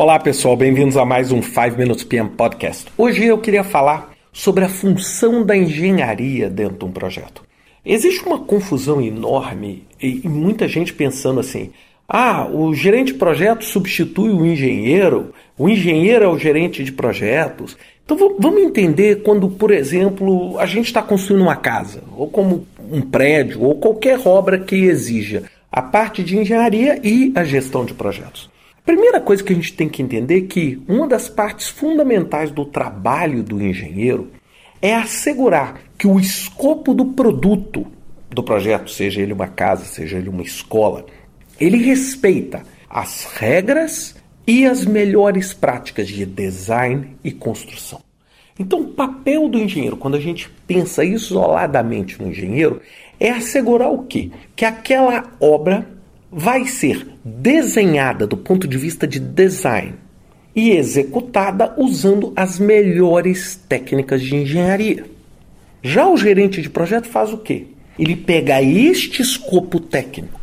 Olá pessoal, bem-vindos a mais um 5 Minutes PM Podcast. Hoje eu queria falar sobre a função da engenharia dentro de um projeto. Existe uma confusão enorme e muita gente pensando assim: ah, o gerente de projeto substitui o engenheiro, o engenheiro é o gerente de projetos. Então vamos entender quando, por exemplo, a gente está construindo uma casa, ou como um prédio, ou qualquer obra que exija a parte de engenharia e a gestão de projetos. Primeira coisa que a gente tem que entender é que uma das partes fundamentais do trabalho do engenheiro é assegurar que o escopo do produto do projeto, seja ele uma casa, seja ele uma escola, ele respeita as regras e as melhores práticas de design e construção. Então, o papel do engenheiro, quando a gente pensa isoladamente no engenheiro, é assegurar o quê? Que aquela obra vai ser desenhada do ponto de vista de design e executada usando as melhores técnicas de engenharia. Já o gerente de projeto faz o quê? Ele pega este escopo técnico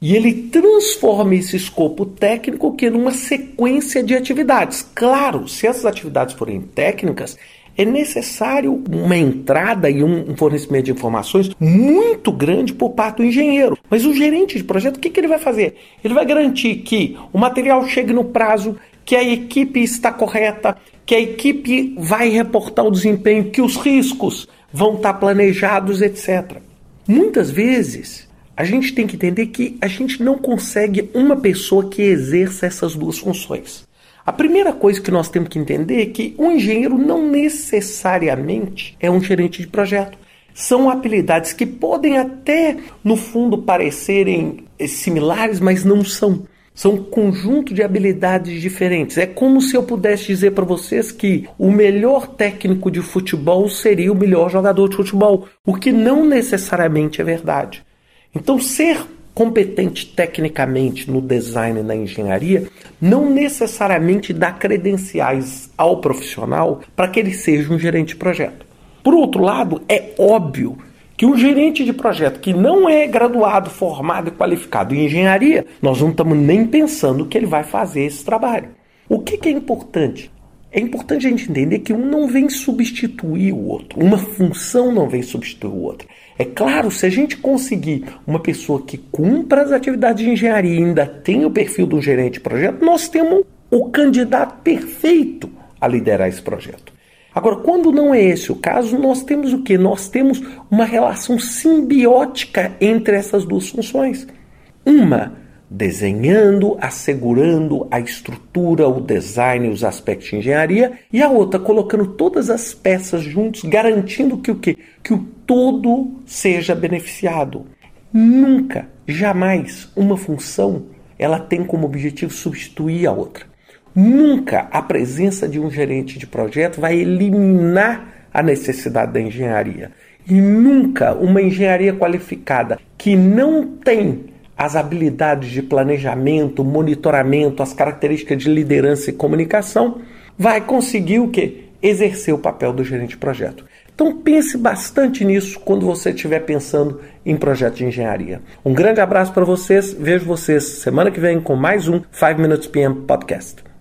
e ele transforma esse escopo técnico que numa sequência de atividades. Claro, se essas atividades forem técnicas, é necessário uma entrada e um fornecimento de informações muito grande por parte do engenheiro. Mas o gerente de projeto, o que, que ele vai fazer? Ele vai garantir que o material chegue no prazo, que a equipe está correta, que a equipe vai reportar o desempenho, que os riscos vão estar planejados, etc. Muitas vezes a gente tem que entender que a gente não consegue uma pessoa que exerça essas duas funções. A primeira coisa que nós temos que entender é que um engenheiro não necessariamente é um gerente de projeto. São habilidades que podem até, no fundo, parecerem similares, mas não são. São um conjunto de habilidades diferentes. É como se eu pudesse dizer para vocês que o melhor técnico de futebol seria o melhor jogador de futebol, o que não necessariamente é verdade. Então, ser competente tecnicamente no design e na engenharia não necessariamente dá credenciais ao profissional para que ele seja um gerente de projeto. Por outro lado, é óbvio que um gerente de projeto que não é graduado, formado e qualificado em engenharia, nós não estamos nem pensando que ele vai fazer esse trabalho. O que, que é importante? É importante a gente entender que um não vem substituir o outro, uma função não vem substituir o outro. É claro, se a gente conseguir uma pessoa que cumpra as atividades de engenharia e ainda tem o perfil do gerente de projeto, nós temos o candidato perfeito a liderar esse projeto. Agora, quando não é esse o caso, nós temos o que? Nós temos uma relação simbiótica entre essas duas funções. Uma desenhando, assegurando a estrutura, o design, os aspectos de engenharia, e a outra colocando todas as peças juntos, garantindo que o quê? Que o todo seja beneficiado. Nunca, jamais uma função ela tem como objetivo substituir a outra. Nunca a presença de um gerente de projeto vai eliminar a necessidade da engenharia. E nunca uma engenharia qualificada que não tem as habilidades de planejamento, monitoramento, as características de liderança e comunicação, vai conseguir o que? Exercer o papel do gerente de projeto. Então pense bastante nisso quando você estiver pensando em projeto de engenharia. Um grande abraço para vocês, vejo vocês semana que vem com mais um 5 Minutes PM Podcast.